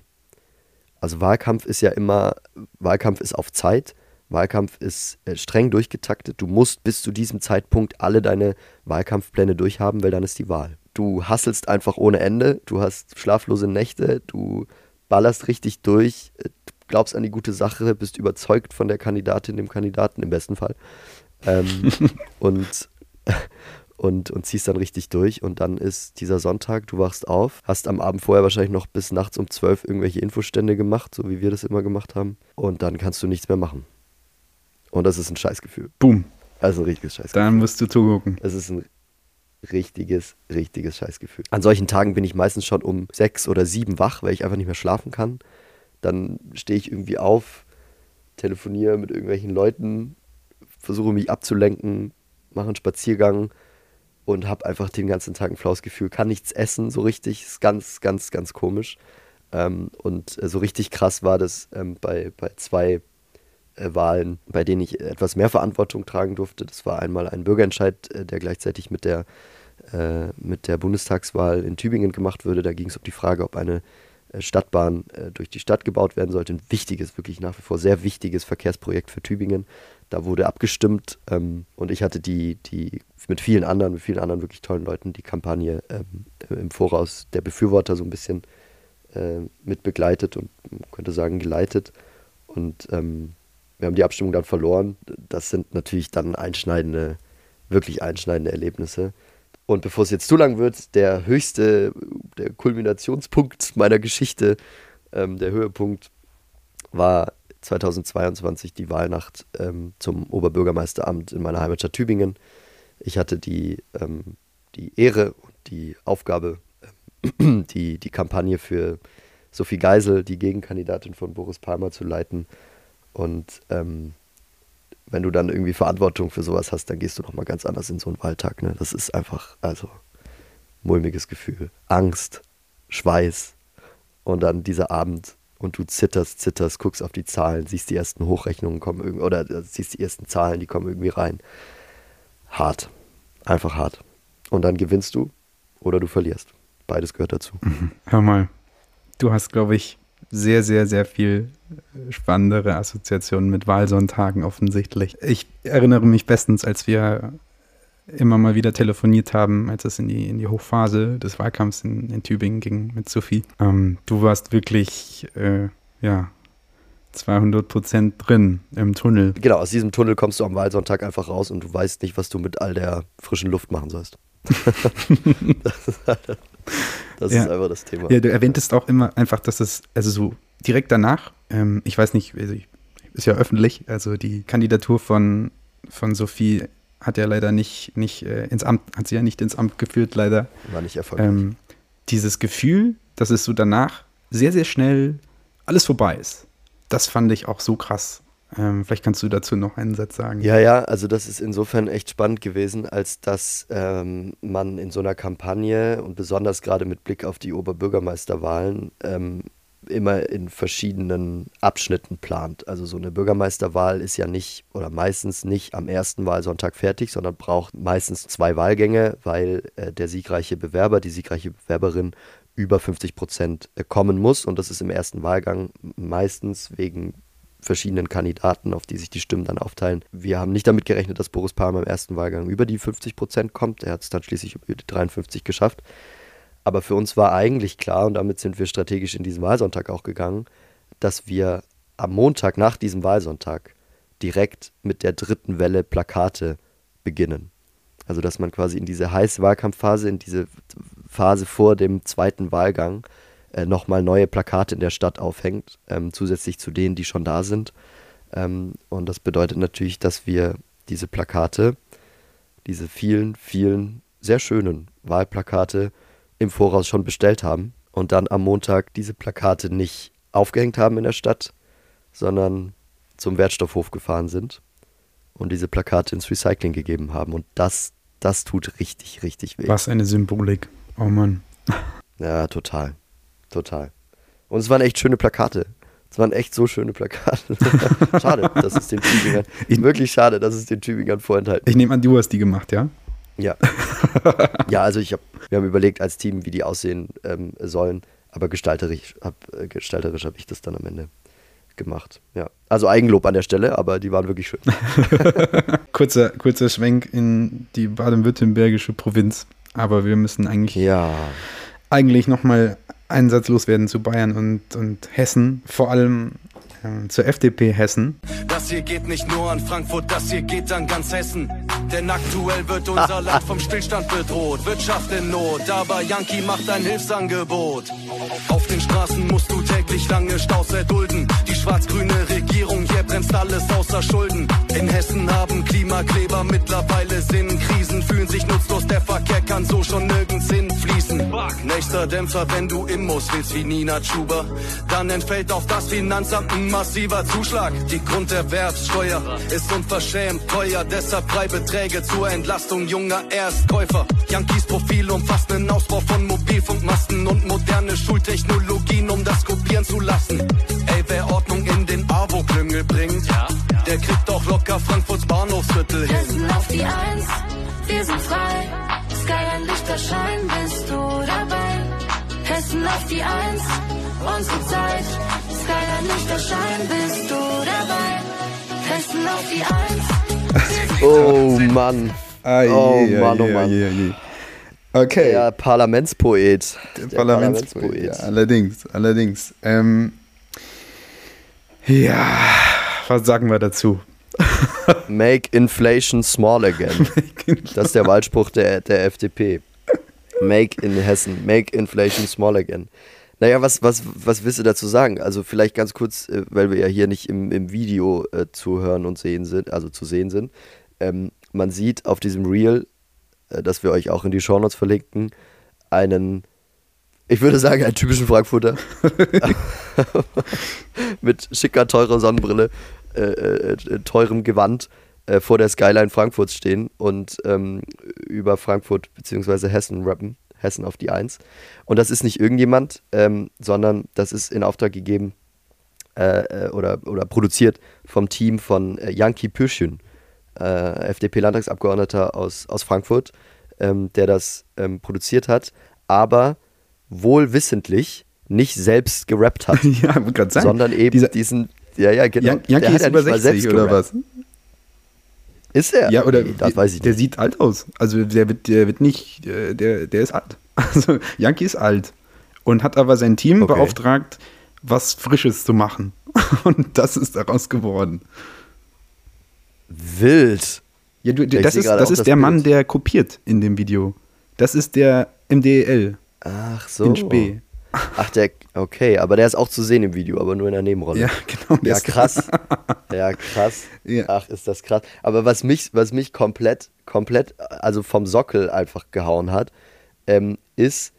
Also Wahlkampf ist ja immer, Wahlkampf ist auf Zeit Wahlkampf ist äh, streng durchgetaktet. Du musst bis zu diesem Zeitpunkt alle deine Wahlkampfpläne durchhaben, weil dann ist die Wahl. Du hasselst einfach ohne Ende, du hast schlaflose Nächte, du ballerst richtig durch, äh, glaubst an die gute Sache, bist überzeugt von der Kandidatin, dem Kandidaten im besten Fall. Ähm, und, und, und ziehst dann richtig durch. Und dann ist dieser Sonntag, du wachst auf, hast am Abend vorher wahrscheinlich noch bis nachts um zwölf irgendwelche Infostände gemacht, so wie wir das immer gemacht haben. Und dann kannst du nichts mehr machen. Und das ist ein Scheißgefühl. Boom. Also ein richtiges Scheißgefühl. Dann musst du zugucken. Es ist ein richtiges, richtiges Scheißgefühl. An solchen Tagen bin ich meistens schon um sechs oder sieben wach, weil ich einfach nicht mehr schlafen kann. Dann stehe ich irgendwie auf, telefoniere mit irgendwelchen Leuten, versuche mich abzulenken, mache einen Spaziergang und habe einfach den ganzen Tag ein flaues Gefühl. Kann nichts essen so richtig. Ist ganz, ganz, ganz komisch. Ähm, und äh, so richtig krass war das ähm, bei, bei zwei Wahlen, bei denen ich etwas mehr Verantwortung tragen durfte. Das war einmal ein Bürgerentscheid, äh, der gleichzeitig mit der, äh, mit der Bundestagswahl in Tübingen gemacht wurde. Da ging es um die Frage, ob eine Stadtbahn durch die Stadt gebaut werden sollte. Ein wichtiges, wirklich nach wie vor sehr wichtiges Verkehrsprojekt für Tübingen. Da wurde abgestimmt ähm, und ich hatte die, die mit vielen anderen, mit vielen anderen wirklich tollen Leuten die Kampagne ähm, im Voraus der Befürworter so ein bisschen äh, mit begleitet und könnte sagen geleitet. Und ähm, wir haben die Abstimmung dann verloren. Das sind natürlich dann einschneidende, wirklich einschneidende Erlebnisse. Und bevor es jetzt zu lang wird, der höchste, der Kulminationspunkt meiner Geschichte, ähm, der Höhepunkt war 2022 die Wahlnacht ähm, zum Oberbürgermeisteramt in meiner Heimatstadt Tübingen. Ich hatte die, ähm, die Ehre und die Aufgabe, ähm, die, die Kampagne für Sophie Geisel, die Gegenkandidatin von Boris Palmer, zu leiten. Und ähm, wenn du dann irgendwie Verantwortung für sowas hast, dann gehst du nochmal ganz anders in so einen Wahltag. Ne? Das ist einfach, also, mulmiges Gefühl. Angst, Schweiß und dann dieser Abend und du zitterst, zitterst, guckst auf die Zahlen, siehst die ersten Hochrechnungen kommen irgendwie, oder äh, siehst die ersten Zahlen, die kommen irgendwie rein. Hart. Einfach hart. Und dann gewinnst du oder du verlierst. Beides gehört dazu. Hör mal, du hast, glaube ich, sehr, sehr, sehr viel spannendere Assoziationen mit Wahlsonntagen offensichtlich. Ich erinnere mich bestens, als wir immer mal wieder telefoniert haben, als es in die, in die Hochphase des Wahlkampfs in, in Tübingen ging mit Sophie. Ähm, du warst wirklich, äh, ja, 200 Prozent drin im Tunnel. Genau, aus diesem Tunnel kommst du am Wahlsonntag einfach raus und du weißt nicht, was du mit all der frischen Luft machen sollst. das ist, das Ja. ist einfach das Thema. Ja, du erwähntest auch immer einfach, dass es, also so direkt danach, ähm, ich weiß nicht, also ich, ist ja öffentlich, also die Kandidatur von, von Sophie hat ja leider nicht, nicht äh, ins Amt, hat sie ja nicht ins Amt geführt, leider. War nicht erfolgreich. Ähm, dieses Gefühl, dass es so danach sehr, sehr schnell alles vorbei ist, das fand ich auch so krass. Ähm, vielleicht kannst du dazu noch einen Satz sagen. Ja, ja, also das ist insofern echt spannend gewesen, als dass ähm, man in so einer Kampagne und besonders gerade mit Blick auf die Oberbürgermeisterwahlen ähm, immer in verschiedenen Abschnitten plant. Also so eine Bürgermeisterwahl ist ja nicht oder meistens nicht am ersten Wahlsonntag fertig, sondern braucht meistens zwei Wahlgänge, weil äh, der siegreiche Bewerber, die siegreiche Bewerberin über 50 Prozent äh, kommen muss. Und das ist im ersten Wahlgang meistens wegen verschiedenen Kandidaten, auf die sich die Stimmen dann aufteilen. Wir haben nicht damit gerechnet, dass Boris Palmer im ersten Wahlgang über die 50 Prozent kommt. Er hat es dann schließlich über die 53 geschafft. Aber für uns war eigentlich klar, und damit sind wir strategisch in diesen Wahlsonntag auch gegangen, dass wir am Montag nach diesem Wahlsonntag direkt mit der dritten Welle Plakate beginnen. Also dass man quasi in diese heiße Wahlkampfphase, in diese Phase vor dem zweiten Wahlgang äh, nochmal neue Plakate in der Stadt aufhängt, ähm, zusätzlich zu denen, die schon da sind. Ähm, und das bedeutet natürlich, dass wir diese Plakate, diese vielen, vielen sehr schönen Wahlplakate im Voraus schon bestellt haben und dann am Montag diese Plakate nicht aufgehängt haben in der Stadt, sondern zum Wertstoffhof gefahren sind und diese Plakate ins Recycling gegeben haben. Und das, das tut richtig, richtig weh. Was eine Symbolik. Oh Mann. Ja, total. Total. Und es waren echt schöne Plakate. Es waren echt so schöne Plakate. schade, dass es den Tübingern, Ich- wirklich schade, dass es den Tübingern vorenthalten. Ich nehme an, du hast die gemacht, ja? Ja. ja, also ich hab, wir haben überlegt als Team, wie die aussehen ähm, sollen, aber gestalterisch habe äh, gestalterisch hab ich das dann am Ende gemacht. Ja. Also Eigenlob an der Stelle, aber die waren wirklich schön. Kurzer, kurzer Schwenk in die baden-württembergische Provinz. Aber wir müssen eigentlich, Ja. eigentlich nochmal einen Satz loswerden zu Bayern und, und Hessen. Vor allem zur FDP Hessen. Das hier geht nicht nur an Frankfurt, das hier geht an ganz Hessen. Denn aktuell wird unser Land vom Stillstand bedroht. Wirtschaft in Not, aber Yankee macht ein Hilfsangebot. Auf den Straßen musst du täglich lange Staus erdulden. Die schwarz-grüne Regierung, hier bremst alles außer Schulden. In Hessen haben Klimakleber mittlerweile Sinn. Krisen fühlen sich nutzlos, der Verkehr kann so schon nirgends hinfließen. Nächster Dämpfer, wenn du Immos willst wie Nina Schuber. Dann entfällt auf das Finanzamt ein massiver Zuschlag. Die Grunderwerbssteuer ist unverschämt teuer, deshalb drei Beträge zur Entlastung junger Erstkäufer. Yankees Profil umfasst einen Ausbau von Mobilfunkmasten und moderne Schultechnologien, um das kopieren zu lassen. Ey, wer Ordnung in den AWO-Klüngel bringt, der kriegt auch locker Frankfurts Bahnhofsviertel hin. Hessen auf die Eins, wir sind frei. Skyline Lichterschein, bist du dabei? Hessen auf die Eins, unsere Zeit. Skyline Lichterschein, bist du dabei? Hessen auf die Eins. Oh Mann. Oh Mann, oh Mann. Okay. Der Parlamentspoet. Der Parlamentspoet. Ja, allerdings, allerdings. Ähm, ja, was sagen wir dazu? Make inflation small again. Das ist der Wahlspruch der, der FDP. Make in Hessen. Make inflation small again. Naja, was, was, was willst du dazu sagen? Also vielleicht ganz kurz, äh, weil wir ja hier nicht im, im Video äh, zu hören und sehen sind, also zu sehen sind. Ähm, man sieht auf diesem Reel, äh, das wir euch auch in die Shownotes verlinken, einen, ich würde sagen, einen typischen Frankfurter mit schicker, teurer Sonnenbrille, äh, äh, teurem Gewand äh, vor der Skyline Frankfurts stehen und ähm, über Frankfurt bzw. Hessen rappen. Hessen auf die Eins. Und das ist nicht irgendjemand, ähm, sondern das ist in Auftrag gegeben äh, äh, oder, oder produziert vom Team von äh, Yankee Pürschün, äh, FDP-Landtagsabgeordneter aus, aus Frankfurt, ähm, der das ähm, produziert hat, aber wohl wissentlich nicht selbst gerappt hat, ja, sondern eben dieser- diesen, ja, ja, genau. Der Yankee ist ja über nicht mal 60 oder was? Ist er? Ja, oder Nee, das weiß ich der nicht. sieht alt aus. Also der wird, der wird nicht, äh, der, der ist alt. Also Yankee ist alt und hat aber sein Team Okay. beauftragt, was Frisches zu machen. Und das ist daraus geworden. Wild. Ja, du, das ist, das ist das der Mann, Bild. der kopiert in dem Video. Das ist der MDL Ach so. in Spee. Ach, der, okay, aber der ist auch zu sehen im Video, aber nur in der Nebenrolle. Ja, genau. Ja, krass. Ja, krass. Ja. Ach, ist das krass. Aber was mich, was mich komplett, komplett, also vom Sockel einfach gehauen hat, ähm, ist,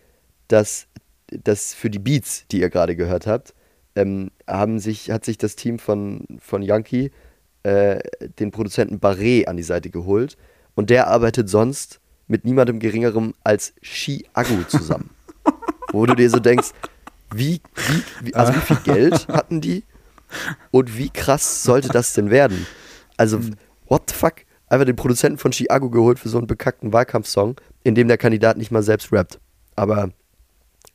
dass, dass für die Beats, die ihr gerade gehört habt, ähm, haben sich, hat sich das Team von, von Yankee äh, den Produzenten Barré an die Seite geholt. Und der arbeitet sonst mit niemandem geringerem als Shi Agu zusammen. Wo du dir so denkst, wie, wie, wie, also wie viel Geld hatten die? Und wie krass sollte das denn werden? Also, what the fuck? Einfach den Produzenten von Chiago geholt für so einen bekackten Wahlkampfsong, in dem der Kandidat nicht mal selbst rappt. Aber,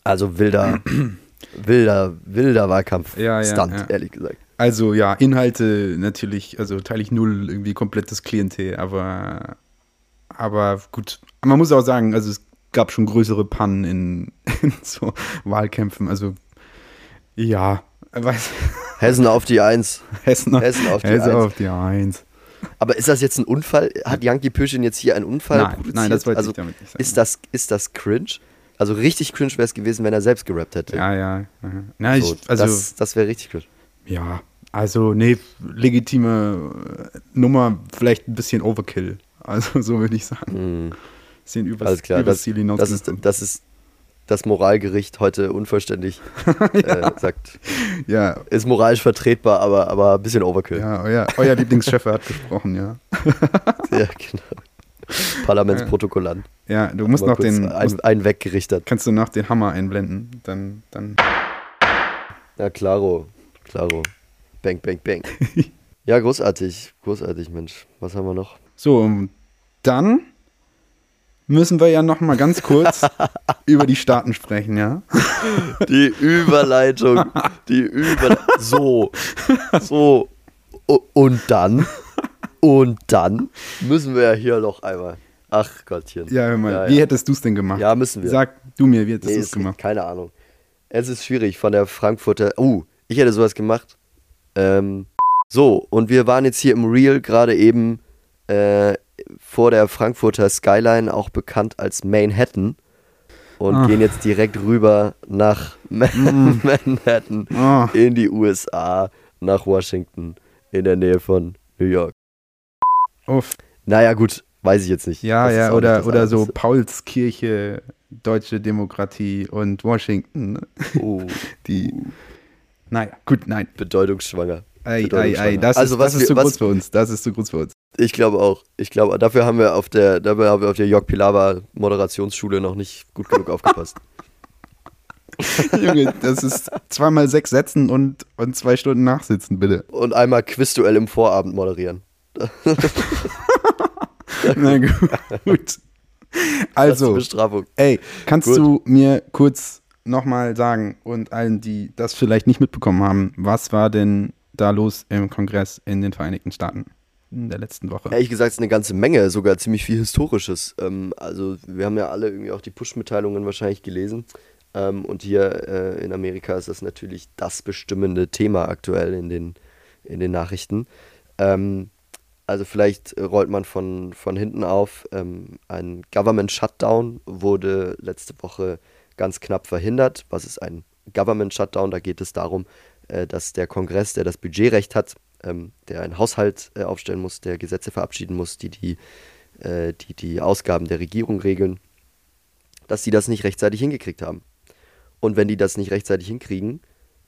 also wilder, wilder, wilder Wahlkampf-Stunt, Ja, ja, ja. ehrlich gesagt. Also ja, Inhalte natürlich, also teile ich null, irgendwie komplettes Klientel, aber, aber gut. Man muss auch sagen, also es gab schon größere Pannen in, in so Wahlkämpfen. Also ja, weiß, Hessen auf die Eins. Hessen, Hessen auf die Hessen Eins. auf die Eins. Aber ist das jetzt ein Unfall? Hat Yankee Pöschin jetzt hier einen Unfall Nein, produziert? nein, das wollte also, ich damit nicht sagen. Ist das, ist das cringe? Also richtig cringe wäre es gewesen, wenn er selbst gerappt hätte. Ja, ja. ja. So, ich, also das das wäre richtig cringe. ja, also nee, legitime Nummer, vielleicht ein bisschen Overkill. Also so würde ich sagen. Mhm. Bisschen übers, Alles klar, übers das, Ziel das, ist, das ist das Moralgericht heute unvollständig. äh, sagt, Ja, ist moralisch vertretbar, aber, aber ein bisschen Overkill. ja, euer, euer Lieblingschef hat gesprochen, ja. Ja, genau. Parlamentsprotokollant. Ja, du musst noch den, einen, einen weggerichtet. kannst du noch den Hammer einblenden, dann, dann. Ja, klaro. Klaro. Bang, bang, bang. ja, großartig. Großartig, Mensch. Was haben wir noch? So, dann müssen wir ja noch mal ganz kurz über die Staaten sprechen, ja? Die Überleitung. Die Über... So. So. Und dann? Und dann müssen wir ja hier noch einmal... Ach Gottchen. Ja, hör mal, Ja, wie ja. hättest du es denn gemacht? Ja, müssen wir. Sag du mir, wie hättest Nee, du es gemacht? keine Ahnung. Es ist schwierig von der Frankfurter. Uh, ich hätte sowas gemacht. Ähm, so, und wir waren jetzt hier im Real gerade eben äh, vor der Frankfurter Skyline, auch bekannt als Manhattan. Und Ah. gehen jetzt direkt rüber nach Man Manhattan Ah. in die USA, nach Washington, in der Nähe von New York. Uff. Naja, gut, weiß ich jetzt nicht. Ja, Das ja, oder, oder so. Paulskirche, Deutsche Demokratie und Washington. Oh, Die. Naja, gut, nein. bedeutungsschwanger. Ei, ei, ei, das, Also, ist, was das ist zu groß für uns. Das ist zu groß für uns. Ich glaube auch. Ich glaube, dafür haben wir auf der, dafür haben wir auf der Jörg Pilawa Moderationsschule noch nicht gut genug aufgepasst. Junge, das ist zweimal sechs Sätzen und, und zwei Stunden nachsitzen, bitte. Und einmal Quizduell im Vorabend moderieren. Na gut. Also, Bestrafung. ey, kannst Gut. du mir kurz nochmal sagen und allen, die das vielleicht nicht mitbekommen haben, was war denn da los im Kongress in den Vereinigten Staaten in der letzten Woche? Ehrlich gesagt, es ist eine ganze Menge, sogar ziemlich viel Historisches. Ähm, also, wir haben ja alle irgendwie auch die Push-Mitteilungen wahrscheinlich gelesen. Ähm, und hier äh, in Amerika ist das natürlich das bestimmende Thema aktuell in den, in den Nachrichten. Ähm, also vielleicht rollt man von, von hinten auf. Ähm, ein Government Shutdown wurde letzte Woche ganz knapp verhindert. Was ist ein Government Shutdown? Da geht es darum, dass der Kongress, der das Budgetrecht hat, ähm, der einen Haushalt äh, aufstellen muss, der Gesetze verabschieden muss, die die, äh, die die Ausgaben der Regierung regeln, dass sie das nicht rechtzeitig hingekriegt haben. Und wenn die das nicht rechtzeitig hinkriegen,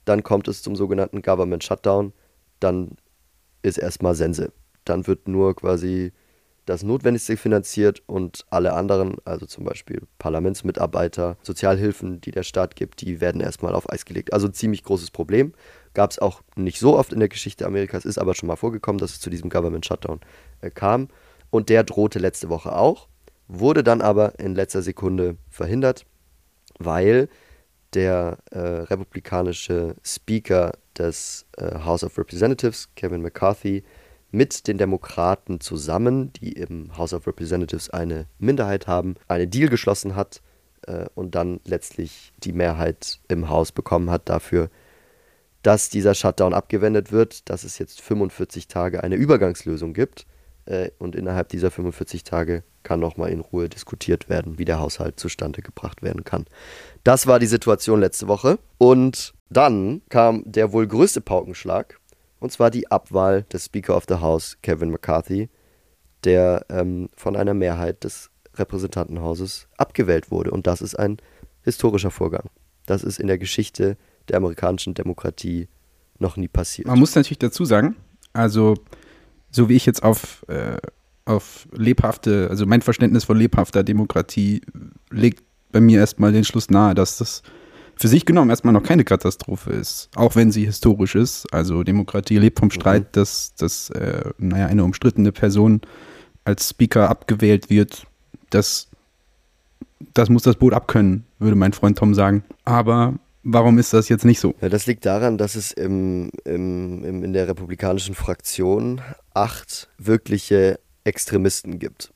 dann kommt es zum sogenannten Government Shutdown. Dann ist erstmal Sense. Dann wird nur quasi das Notwendigste finanziert und alle anderen, also zum Beispiel Parlamentsmitarbeiter, Sozialhilfen, die der Staat gibt, die werden erstmal auf Eis gelegt. Also ein ziemlich großes Problem. Gab es auch nicht so oft in der Geschichte Amerikas, ist aber schon mal vorgekommen, dass es zu diesem Government Shutdown äh, kam. Und der drohte letzte Woche auch, wurde dann aber in letzter Sekunde verhindert, weil der äh, republikanische Speaker des äh, House of Representatives, Kevin McCarthy, mit den Demokraten zusammen, die im House of Representatives eine Minderheit haben, eine Deal geschlossen hat äh, und dann letztlich die Mehrheit im Haus bekommen hat dafür, dass dieser Shutdown abgewendet wird, dass es jetzt 45 Tage eine Übergangslösung gibt äh, und innerhalb dieser 45 Tage kann nochmal in Ruhe diskutiert werden, wie der Haushalt zustande gebracht werden kann. Das war die Situation letzte Woche und dann kam der wohl größte Paukenschlag und zwar die Abwahl des Speaker of the House, Kevin McCarthy, der ähm, von einer Mehrheit des Repräsentantenhauses abgewählt wurde. Und das ist ein historischer Vorgang. Das ist in der Geschichte der amerikanischen Demokratie noch nie passiert. Man muss natürlich dazu sagen, also so wie ich jetzt auf, äh, auf lebhafte, also mein Verständnis von lebhafter Demokratie legt bei mir erstmal den Schluss nahe, dass das für sich genommen erstmal noch keine Katastrophe ist, auch wenn sie historisch ist. Also Demokratie lebt vom Streit, mhm. dass, dass äh, naja, eine umstrittene Person als Speaker abgewählt wird. Das, das muss das Boot abkönnen, würde mein Freund Tom sagen. Aber warum ist das jetzt nicht so? Ja, das liegt daran, dass es im, im, im, in der republikanischen Fraktion acht wirkliche Extremisten gibt.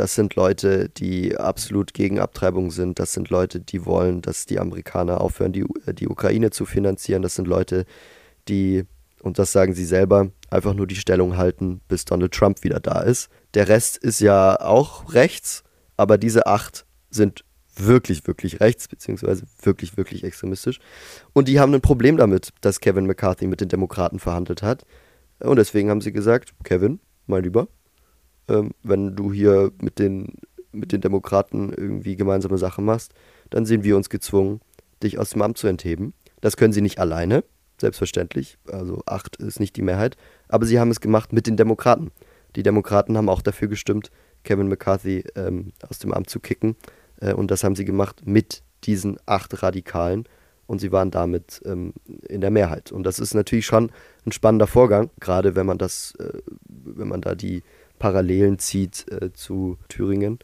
Das sind Leute, die absolut gegen Abtreibung sind. Das sind Leute, die wollen, dass die Amerikaner aufhören, die, äh, die Ukraine zu finanzieren. Das sind Leute, die, und das sagen sie selber, einfach nur die Stellung halten, bis Donald Trump wieder da ist. Der Rest ist ja auch rechts, aber diese acht sind wirklich, wirklich rechts, beziehungsweise wirklich, wirklich extremistisch. Und die haben ein Problem damit, dass Kevin McCarthy mit den Demokraten verhandelt hat. Und deswegen haben sie gesagt, Kevin, mein Lieber, ähm, wenn du hier mit den, mit den Demokraten irgendwie gemeinsame Sachen machst, dann sehen wir uns gezwungen, dich aus dem Amt zu entheben. Das können sie nicht alleine, selbstverständlich. Also acht ist nicht die Mehrheit. Aber sie haben es gemacht mit den Demokraten. Die Demokraten haben auch dafür gestimmt, Kevin McCarthy ähm, aus dem Amt zu kicken. Äh, und das haben sie gemacht mit diesen acht Radikalen. Und sie waren damit ähm, in der Mehrheit. Und das ist natürlich schon ein spannender Vorgang, gerade wenn man das, äh, wenn man da die Parallelen zieht äh, zu Thüringen.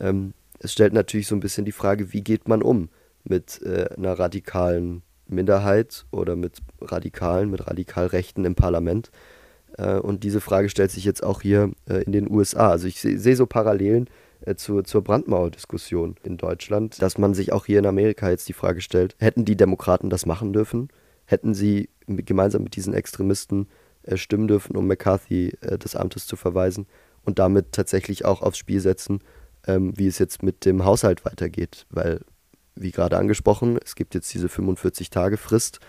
Ähm, es stellt natürlich so ein bisschen die Frage, wie geht man um mit äh, einer radikalen Minderheit oder mit Radikalen, mit Radikalrechten im Parlament. Äh, und diese Frage stellt sich jetzt auch hier äh, in den USA. Also ich sehe seh so Parallelen äh, zur, zur Brandmauerdiskussion in Deutschland, dass man sich auch hier in Amerika jetzt die Frage stellt, hätten die Demokraten das machen dürfen? Hätten sie gemeinsam mit diesen Extremisten stimmen dürfen, um McCarthy äh, des Amtes zu verweisen und damit tatsächlich auch aufs Spiel setzen, ähm, wie es jetzt mit dem Haushalt weitergeht. Weil, wie gerade angesprochen, es gibt jetzt diese 45-Tage-Frist,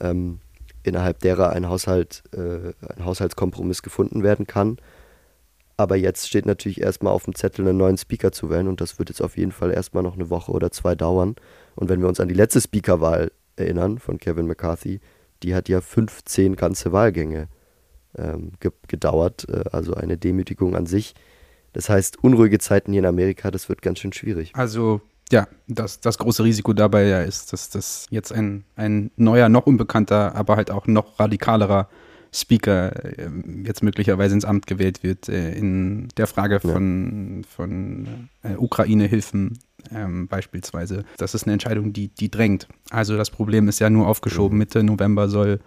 ähm, innerhalb derer ein Haushalt, äh, ein Haushaltskompromiss gefunden werden kann. Aber jetzt steht natürlich erstmal auf dem Zettel, einen neuen Speaker zu wählen und das wird jetzt auf jeden Fall erstmal noch eine Woche oder zwei dauern. Und wenn wir uns an die letzte Speakerwahl erinnern von Kevin McCarthy, die hat ja 15 ganze Wahlgänge ähm, ge gedauert, äh, also eine Demütigung an sich. Das heißt, unruhige Zeiten hier in Amerika, das wird ganz schön schwierig. Also ja, das, das große Risiko dabei ja ist, dass das jetzt ein, ein neuer, noch unbekannter, aber halt auch noch radikalerer Speaker äh, jetzt möglicherweise ins Amt gewählt wird äh, in der Frage von, ja. von äh, Ukraine-Hilfen ähm, beispielsweise. Das ist eine Entscheidung, die, die drängt. Also das Problem ist ja nur aufgeschoben. Mitte November soll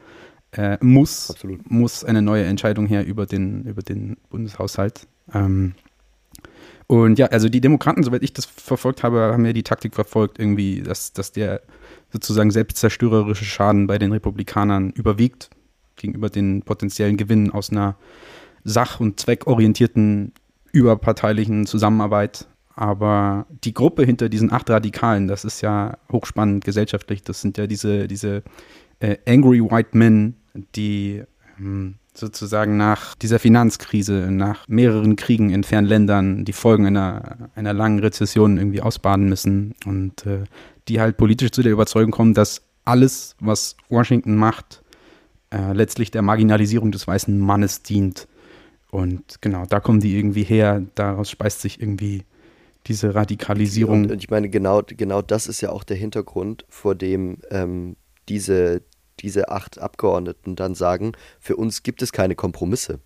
äh, muss, muss eine neue Entscheidung her über den, über den Bundeshaushalt. Ähm, und ja, also die Demokraten, soweit ich das verfolgt habe, haben ja die Taktik verfolgt, irgendwie, dass, dass der sozusagen selbstzerstörerische Schaden bei den Republikanern überwiegt gegenüber den potenziellen Gewinnen aus einer sach- und zweckorientierten überparteilichen Zusammenarbeit aber die Gruppe hinter diesen acht Radikalen, das ist ja hochspannend gesellschaftlich. Das sind ja diese, diese äh, Angry White Men, die ähm, sozusagen nach dieser Finanzkrise, nach mehreren Kriegen in fernen Ländern die Folgen einer, einer langen Rezession irgendwie ausbaden müssen und äh, die halt politisch zu der Überzeugung kommen, dass alles, was Washington macht, äh, letztlich der Marginalisierung des weißen Mannes dient Und genau, da kommen die irgendwie her, daraus speist sich irgendwie diese Radikalisierung. Und, und ich meine, genau, genau das ist ja auch der Hintergrund, vor dem ähm, diese, diese acht Abgeordneten dann sagen, für uns gibt es keine Kompromisse.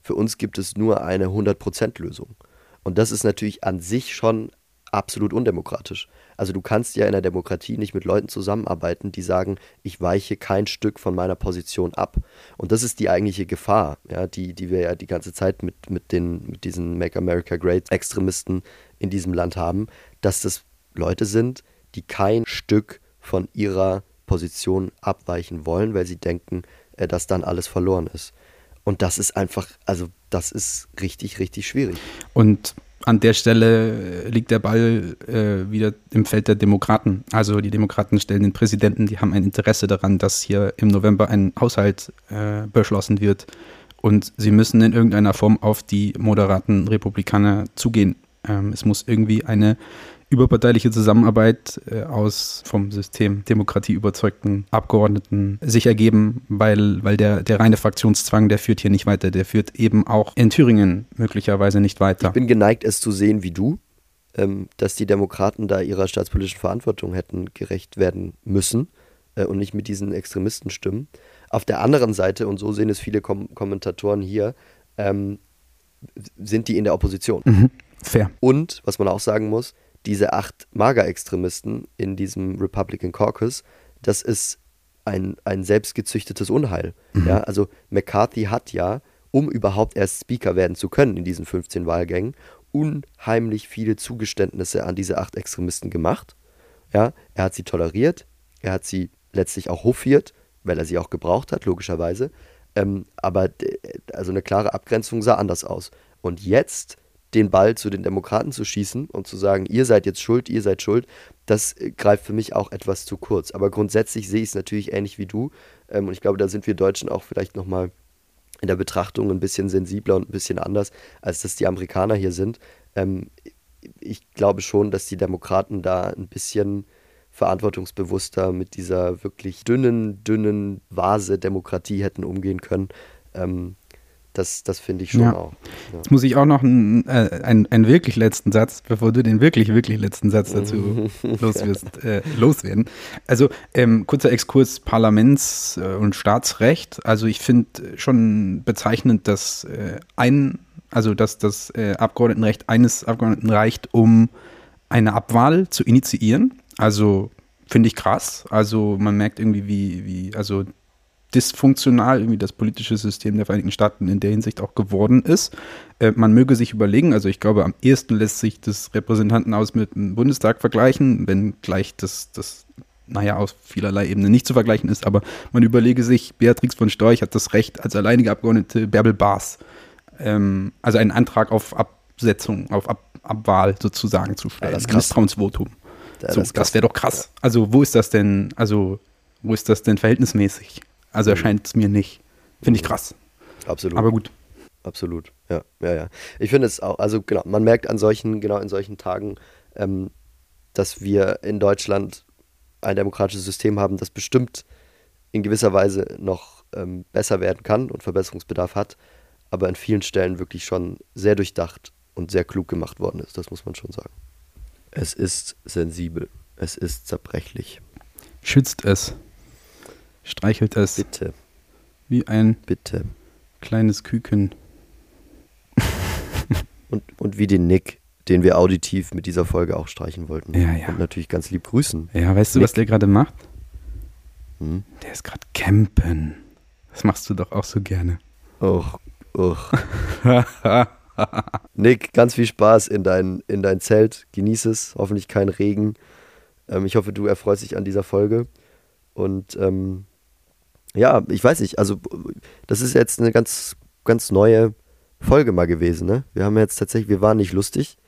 Für uns gibt es nur eine 100%-Lösung. Und das ist natürlich an sich schon absolut undemokratisch. Also du kannst ja in der Demokratie nicht mit Leuten zusammenarbeiten, die sagen, ich weiche kein Stück von meiner Position ab. Und das ist die eigentliche Gefahr, ja, die, die wir ja die ganze Zeit mit, mit, den, mit diesen Make America Great Extremisten in diesem Land haben, dass das Leute sind, die kein Stück von ihrer Position abweichen wollen, weil sie denken, äh, dass dann alles verloren ist. Und das ist einfach, also das ist richtig, richtig schwierig. Und an der Stelle liegt der Ball äh, wieder im Feld der Demokraten. Also die Demokraten stellen den Präsidenten, die haben ein Interesse daran, dass hier im November ein Haushalt äh, beschlossen wird. Und sie müssen in irgendeiner Form auf die moderaten Republikaner zugehen. Ähm, es muss irgendwie eine überparteiliche Zusammenarbeit äh, aus vom System Demokratie überzeugten Abgeordneten sich ergeben, weil, weil der, der reine Fraktionszwang, der führt hier nicht weiter. Der führt eben auch in Thüringen möglicherweise nicht weiter. Ich bin geneigt, es zu sehen wie du, ähm, dass die Demokraten da ihrer staatspolitischen Verantwortung hätten gerecht werden müssen äh, und nicht mit diesen Extremisten stimmen. Auf der anderen Seite, und so sehen es viele Kom Kommentatoren hier, ähm, sind die in der Opposition. Mhm. Fair. Und, was man auch sagen muss, diese acht Mager-Extremisten in diesem Republican Caucus, das ist ein, ein selbstgezüchtetes Unheil. Mhm. Ja, also McCarthy hat ja, um überhaupt erst Speaker werden zu können in diesen 15 Wahlgängen, unheimlich viele Zugeständnisse an diese acht Extremisten gemacht. Ja, er hat sie toleriert, er hat sie letztlich auch hofiert, weil er sie auch gebraucht hat, logischerweise. Ähm, aber also eine klare Abgrenzung sah anders aus. Und jetzt den Ball zu den Demokraten zu schießen und zu sagen, ihr seid jetzt schuld, ihr seid schuld, das äh, greift für mich auch etwas zu kurz. Aber grundsätzlich sehe ich es natürlich ähnlich wie du. Ähm, und ich glaube, da sind wir Deutschen auch vielleicht nochmal in der Betrachtung ein bisschen sensibler und ein bisschen anders, als das die Amerikaner hier sind. Ähm, ich glaube schon, dass die Demokraten da ein bisschen verantwortungsbewusster mit dieser wirklich dünnen, dünnen Vase Demokratie hätten umgehen können. Ähm, das, das finde ich schon ja. auch. Ja. Jetzt muss ich auch noch einen, äh, einen, einen, wirklich letzten Satz, bevor du den wirklich, wirklich letzten Satz dazu loswirst, äh, loswerden. Also ähm, kurzer Exkurs Parlaments- äh, und Staatsrecht. Also ich finde schon bezeichnend, dass äh, ein, also dass das äh, Abgeordnetenrecht eines Abgeordneten reicht, um eine Abwahl zu initiieren. Also finde ich krass. Also man merkt irgendwie, wie, wie, also dysfunktional irgendwie das politische System der Vereinigten Staaten in der Hinsicht auch geworden ist. Äh, man möge sich überlegen, also ich glaube, am ehesten lässt sich das Repräsentantenhaus mit dem Bundestag vergleichen, wenn gleich das, das naja, aus vielerlei Ebene nicht zu vergleichen ist, aber man überlege sich, Beatrix von Storch hat das Recht, als alleinige Abgeordnete Bärbel Baas, ähm, also einen Antrag auf Absetzung, auf Ab Abwahl sozusagen zu stellen. Ja, das Misstrauensvotum. Ja, so, das, das wäre doch krass. Also wo ist das denn, also wo ist das denn verhältnismäßig? Also erscheint es mir nicht. Finde ich krass. Absolut. Aber gut. Absolut. Ja, ja, ja. Ich finde es auch, also genau, man merkt an solchen, genau in solchen Tagen, ähm, dass wir in Deutschland ein demokratisches System haben, das bestimmt in gewisser Weise noch ähm, besser werden kann und Verbesserungsbedarf hat, aber an vielen Stellen wirklich schon sehr durchdacht und sehr klug gemacht worden ist. Das muss man schon sagen. Es ist sensibel. Es ist zerbrechlich. Schützt es streichelt es. Bitte. Wie ein Bitte. kleines Küken. und, und wie den Nick, den wir auditiv mit dieser Folge auch streichen wollten. Ja, ja. Und natürlich ganz lieb grüßen. Ja, weißt du, was der gerade macht? Hm? Der ist gerade campen. Das machst du doch auch so gerne. Och, och. Nick, ganz viel Spaß in dein, in dein Zelt. Genieß es. Hoffentlich kein Regen. Ähm, ich hoffe, du erfreust dich an dieser Folge. Und ähm, ja, ich weiß nicht, also das ist jetzt eine ganz, ganz neue Folge mal gewesen, ne? Wir haben jetzt tatsächlich, wir waren nicht lustig,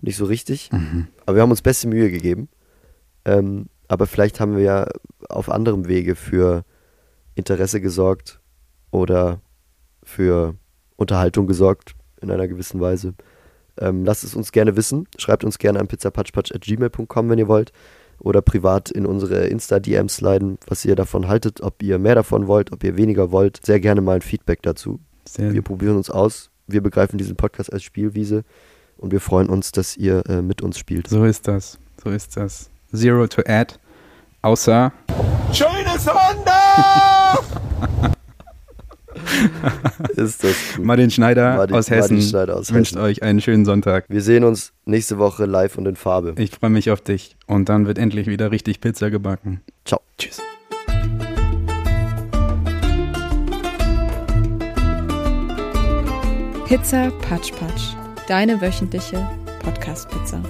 nicht so richtig, mhm. aber wir haben uns beste Mühe gegeben. Ähm, aber vielleicht haben wir ja auf anderem Wege für Interesse gesorgt oder für Unterhaltung gesorgt in einer gewissen Weise. Ähm, lasst es uns gerne wissen. Schreibt uns gerne an pizzapatschpatsch.gmail.com, wenn ihr wollt oder privat in unsere Insta-DMs leiten, was ihr davon haltet, ob ihr mehr davon wollt, ob ihr weniger wollt. Sehr gerne mal ein Feedback dazu. Sehr. Wir probieren uns aus. wir begreifen diesen Podcast als Spielwiese und wir freuen uns, dass ihr äh, mit uns spielt. So ist das. So ist das. Zero to add. Außer. Schönes Sonntag! Ist das gut. Martin Schneider, Martin- aus, Hessen Martin Schneider aus wünscht Hessen. euch einen schönen Sonntag. Wir sehen uns nächste Woche live und in Farbe. Ich freue mich auf dich. Und dann wird endlich wieder richtig Pizza gebacken. Ciao. Tschüss. Pizza Patsch Patsch. Deine wöchentliche Podcast-Pizza.